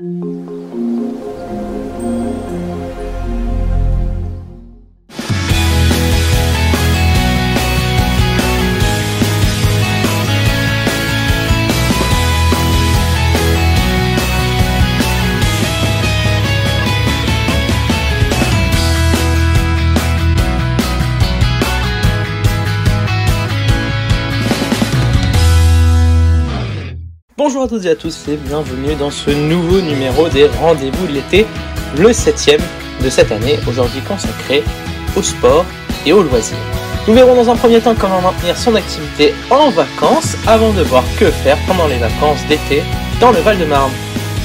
うん Bonjour à toutes et à tous et bienvenue dans ce nouveau numéro des Rendez-vous de l'été, le septième de cette année, aujourd'hui consacré au sport et aux loisirs. Nous verrons dans un premier temps comment maintenir son activité en vacances avant de voir que faire pendant les vacances d'été dans le Val-de-Marne.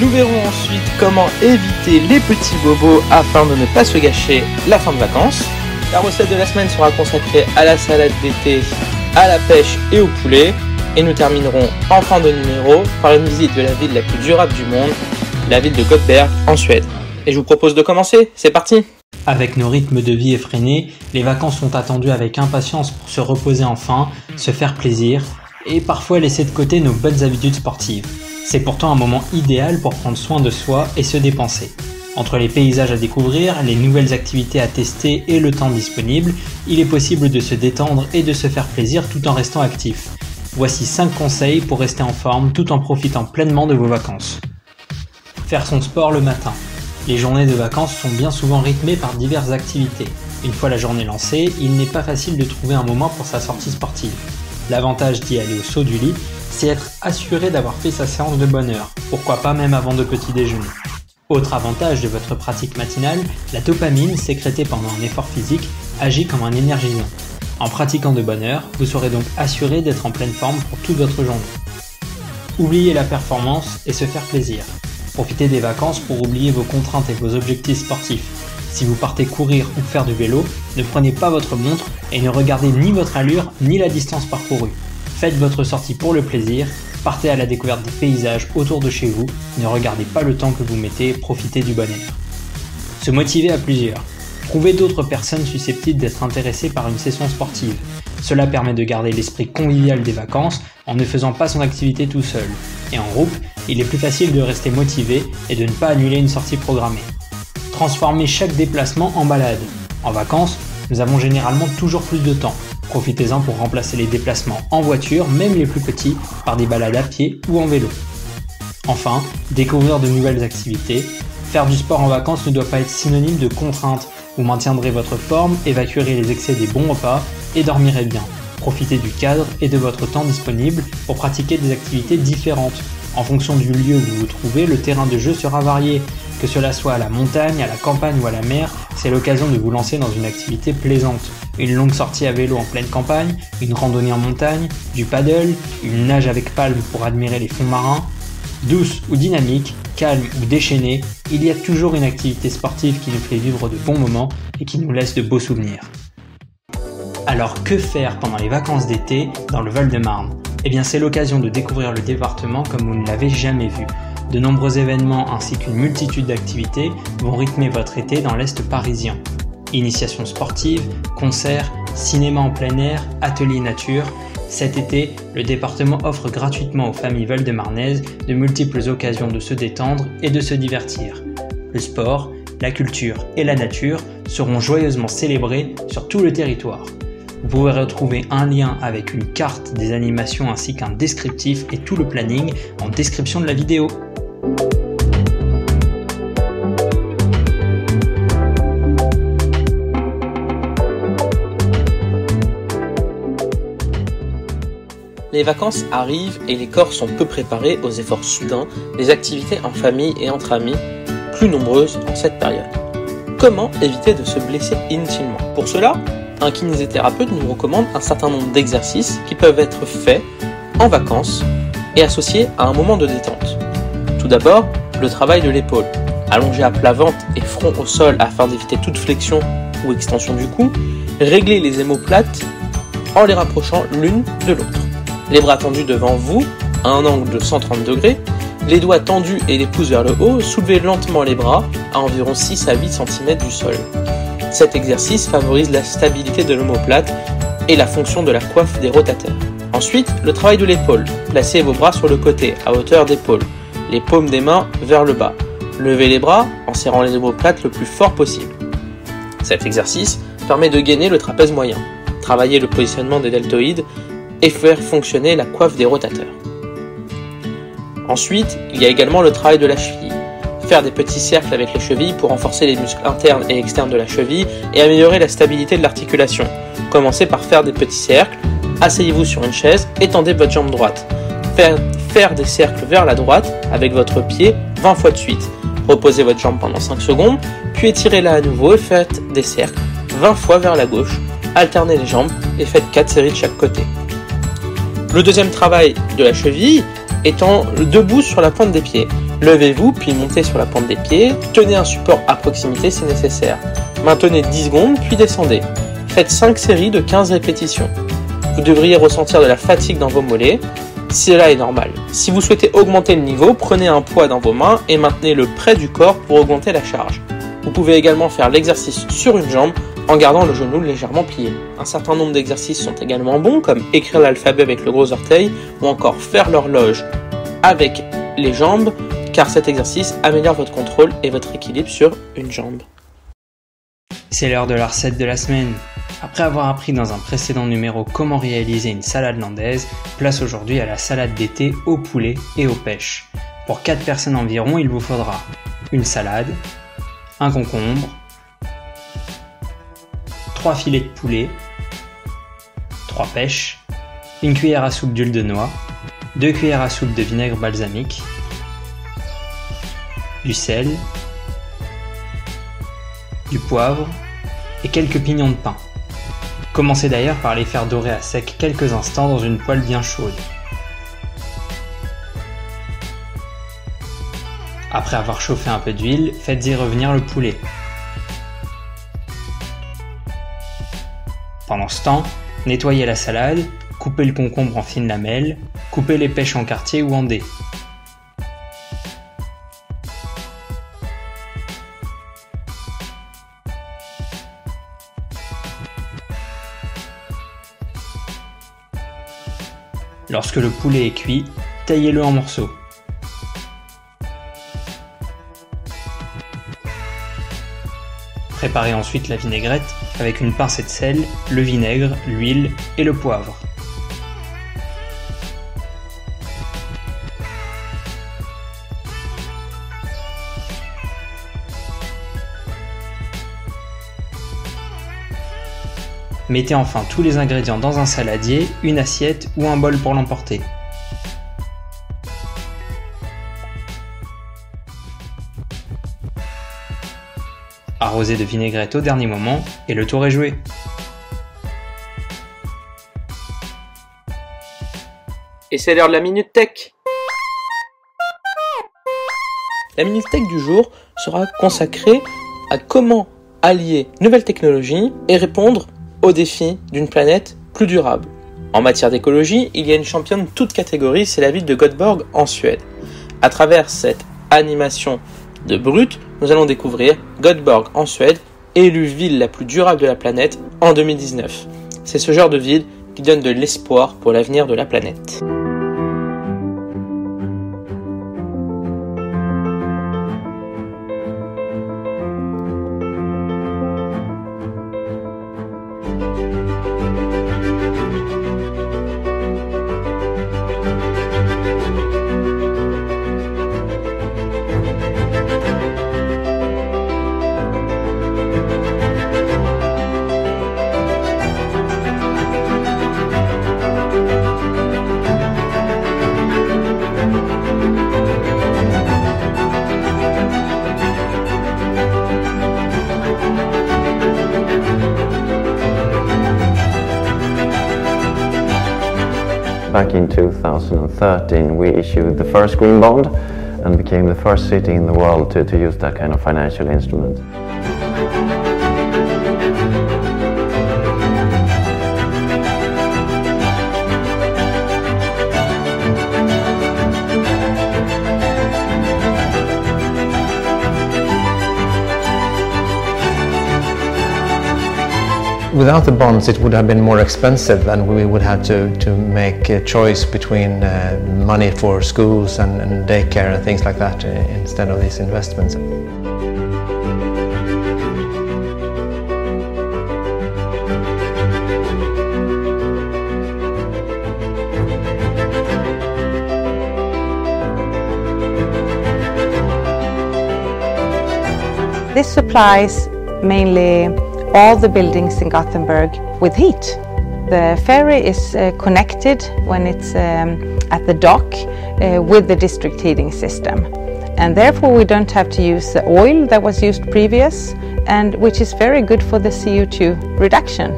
Nous verrons ensuite comment éviter les petits bobos afin de ne pas se gâcher la fin de vacances. La recette de la semaine sera consacrée à la salade d'été, à la pêche et au poulet. Et nous terminerons en fin de numéro par une visite de la ville la plus durable du monde, la ville de Göteborg en Suède. Et je vous propose de commencer, c'est parti Avec nos rythmes de vie effrénés, les vacances sont attendues avec impatience pour se reposer enfin, se faire plaisir et parfois laisser de côté nos bonnes habitudes sportives. C'est pourtant un moment idéal pour prendre soin de soi et se dépenser. Entre les paysages à découvrir, les nouvelles activités à tester et le temps disponible, il est possible de se détendre et de se faire plaisir tout en restant actif. Voici 5 conseils pour rester en forme tout en profitant pleinement de vos vacances. Faire son sport le matin. Les journées de vacances sont bien souvent rythmées par diverses activités. Une fois la journée lancée, il n'est pas facile de trouver un moment pour sa sortie sportive. L'avantage d'y aller au saut du lit, c'est être assuré d'avoir fait sa séance de bonne heure, pourquoi pas même avant de petit déjeuner. Autre avantage de votre pratique matinale, la dopamine sécrétée pendant un effort physique agit comme un énergisant. En pratiquant de bonne heure, vous serez donc assuré d'être en pleine forme pour toute votre journée. Oubliez la performance et se faire plaisir. Profitez des vacances pour oublier vos contraintes et vos objectifs sportifs. Si vous partez courir ou faire du vélo, ne prenez pas votre montre et ne regardez ni votre allure ni la distance parcourue. Faites votre sortie pour le plaisir, partez à la découverte des paysages autour de chez vous, ne regardez pas le temps que vous mettez, profitez du bon air. Se motiver à plusieurs. Trouvez d'autres personnes susceptibles d'être intéressées par une session sportive. Cela permet de garder l'esprit convivial des vacances en ne faisant pas son activité tout seul. Et en groupe, il est plus facile de rester motivé et de ne pas annuler une sortie programmée. Transformez chaque déplacement en balade. En vacances, nous avons généralement toujours plus de temps. Profitez-en pour remplacer les déplacements en voiture, même les plus petits, par des balades à pied ou en vélo. Enfin, découvrir de nouvelles activités. Faire du sport en vacances ne doit pas être synonyme de contrainte vous maintiendrez votre forme, évacuerez les excès des bons repas et dormirez bien. Profitez du cadre et de votre temps disponible pour pratiquer des activités différentes. En fonction du lieu où vous vous trouvez, le terrain de jeu sera varié. Que cela soit à la montagne, à la campagne ou à la mer, c'est l'occasion de vous lancer dans une activité plaisante. Une longue sortie à vélo en pleine campagne, une randonnée en montagne, du paddle, une nage avec palme pour admirer les fonds marins. Douce ou dynamique, calme ou déchaîné, il y a toujours une activité sportive qui nous fait vivre de bons moments et qui nous laisse de beaux souvenirs. Alors que faire pendant les vacances d'été dans le Val-de-Marne? Eh bien c'est l'occasion de découvrir le département comme vous ne l'avez jamais vu. De nombreux événements ainsi qu'une multitude d'activités vont rythmer votre été dans l'Est parisien. Initiations sportives, concerts, cinéma en plein air, ateliers nature, cet été, le département offre gratuitement aux familles val-de-marnaises de multiples occasions de se détendre et de se divertir. Le sport, la culture et la nature seront joyeusement célébrés sur tout le territoire. Vous pourrez retrouver un lien avec une carte des animations ainsi qu'un descriptif et tout le planning en description de la vidéo. Les vacances arrivent et les corps sont peu préparés aux efforts soudains, des activités en famille et entre amis, plus nombreuses en cette période. Comment éviter de se blesser inutilement? Pour cela, un kinésithérapeute nous recommande un certain nombre d'exercices qui peuvent être faits en vacances et associés à un moment de détente. Tout d'abord, le travail de l'épaule. Allongé à plat ventre et front au sol afin d'éviter toute flexion ou extension du cou, régler les émoplates en les rapprochant l'une de l'autre les bras tendus devant vous, à un angle de 130 degrés, les doigts tendus et les pouces vers le haut, soulevez lentement les bras à environ 6 à 8 cm du sol. Cet exercice favorise la stabilité de l'omoplate et la fonction de la coiffe des rotateurs. Ensuite, le travail de l'épaule. Placez vos bras sur le côté, à hauteur d'épaule. les paumes des mains vers le bas. Levez les bras en serrant les omoplates le plus fort possible. Cet exercice permet de gainer le trapèze moyen, travailler le positionnement des deltoïdes et faire fonctionner la coiffe des rotateurs. Ensuite, il y a également le travail de la cheville. Faire des petits cercles avec les chevilles pour renforcer les muscles internes et externes de la cheville et améliorer la stabilité de l'articulation. Commencez par faire des petits cercles, asseyez-vous sur une chaise, étendez votre jambe droite. Faire, faire des cercles vers la droite avec votre pied 20 fois de suite. Reposez votre jambe pendant 5 secondes, puis étirez-la à nouveau et faites des cercles 20 fois vers la gauche. Alternez les jambes et faites 4 séries de chaque côté. Le deuxième travail de la cheville étant debout sur la pointe des pieds. Levez-vous puis montez sur la pointe des pieds, tenez un support à proximité si nécessaire. Maintenez 10 secondes puis descendez. Faites 5 séries de 15 répétitions. Vous devriez ressentir de la fatigue dans vos mollets, cela est normal. Si vous souhaitez augmenter le niveau, prenez un poids dans vos mains et maintenez-le près du corps pour augmenter la charge. Vous pouvez également faire l'exercice sur une jambe en gardant le genou légèrement plié. Un certain nombre d'exercices sont également bons comme écrire l'alphabet avec le gros orteil ou encore faire l'horloge avec les jambes car cet exercice améliore votre contrôle et votre équilibre sur une jambe. C'est l'heure de la recette de la semaine. Après avoir appris dans un précédent numéro comment réaliser une salade landaise, place aujourd'hui à la salade d'été au poulet et aux pêches. Pour 4 personnes environ, il vous faudra une salade, un concombre, 3 filets de poulet, 3 pêches, une cuillère à soupe d'huile de noix, 2 cuillères à soupe de vinaigre balsamique, du sel, du poivre et quelques pignons de pain. Commencez d'ailleurs par les faire dorer à sec quelques instants dans une poêle bien chaude. Après avoir chauffé un peu d'huile, faites-y revenir le poulet. Pendant ce temps, nettoyez la salade, coupez le concombre en fines lamelles, coupez les pêches en quartier ou en dés. Lorsque le poulet est cuit, taillez-le en morceaux. Préparez ensuite la vinaigrette avec une pincée de sel, le vinaigre, l'huile et le poivre. Mettez enfin tous les ingrédients dans un saladier, une assiette ou un bol pour l'emporter. Arrosez de vinaigrette au dernier moment et le tour est joué. Et c'est l'heure de la Minute Tech La Minute Tech du jour sera consacrée à comment allier nouvelles technologies et répondre aux défis d'une planète plus durable. En matière d'écologie, il y a une championne toute catégorie, c'est la ville de Göteborg en Suède. À travers cette animation de Brut, nous allons découvrir Göteborg en Suède, élue ville la plus durable de la planète en 2019. C'est ce genre de ville qui donne de l'espoir pour l'avenir de la planète. In 2013, we issued the first green bond and became the first city in the world to, to use that kind of financial instrument. Without the bonds, it would have been more expensive, and we would have to, to make a choice between uh, money for schools and, and daycare and things like that uh, instead of these investments. This supplies mainly all the buildings in Gothenburg with heat. The ferry is uh, connected when it's um, at the dock uh, with the district heating system. And therefore we don't have to use the oil that was used previous and which is very good for the CO2 reduction.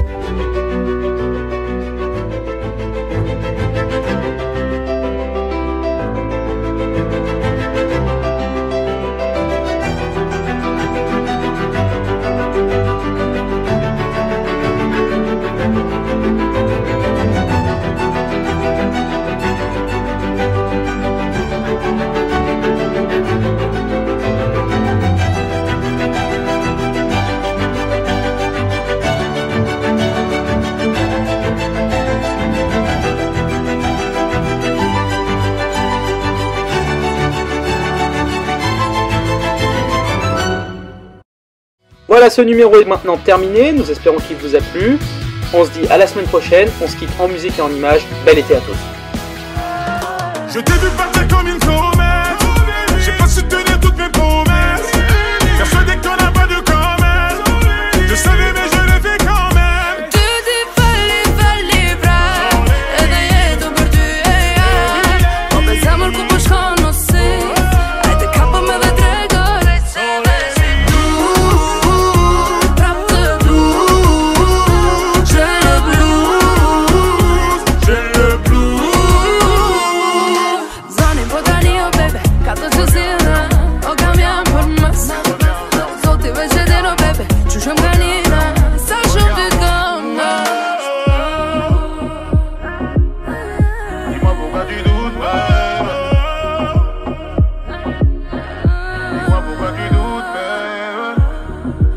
Ce numéro est maintenant terminé. Nous espérons qu'il vous a plu. On se dit à la semaine prochaine. On se quitte en musique et en images. Bel été à tous.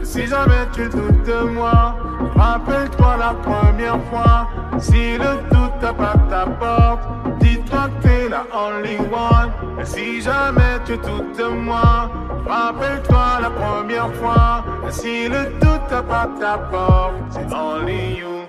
Si jamais tu doutes de moi, rappelle-toi la première fois. Si le doute tape ta porte, dis-toi que t'es la only one. Et si jamais tu doutes de moi, rappelle-toi la première fois. Si le doute tape ta porte, c'est only you.